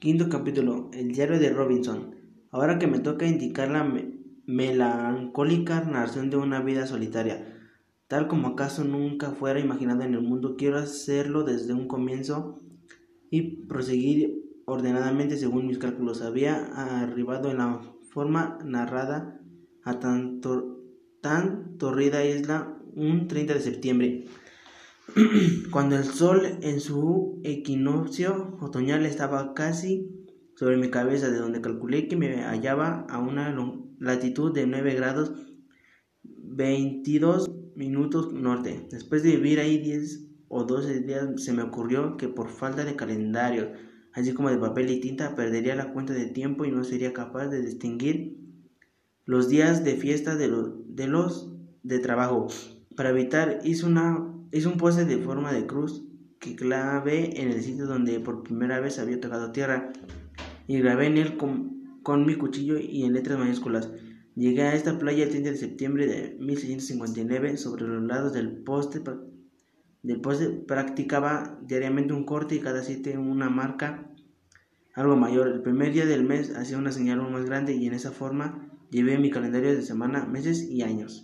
Quinto capítulo. El diario de Robinson. Ahora que me toca indicar la melancólica narración de una vida solitaria, tal como acaso nunca fuera imaginado en el mundo, quiero hacerlo desde un comienzo y proseguir ordenadamente según mis cálculos. Había arribado en la forma narrada a tan torrida isla un 30 de septiembre, cuando el sol en su equinoccio otoñal estaba casi sobre mi cabeza, de donde calculé que me hallaba a una latitud de 9 grados 22 minutos norte. Después de vivir ahí 10 o 12 días, se me ocurrió que por falta de calendario, así como de papel y tinta, perdería la cuenta de tiempo y no sería capaz de distinguir los días de fiesta de, de los de trabajo. Para evitar, hice, una, hice un poste de forma de cruz que clavé en el sitio donde por primera vez había tocado tierra y grabé en él con, con mi cuchillo y en letras mayúsculas. Llegué a esta playa el 30 de septiembre de 1659. Sobre los lados del poste, del poste practicaba diariamente un corte y cada siete una marca algo mayor. El primer día del mes hacía una señal más grande y en esa forma llevé mi calendario de semana, meses y años.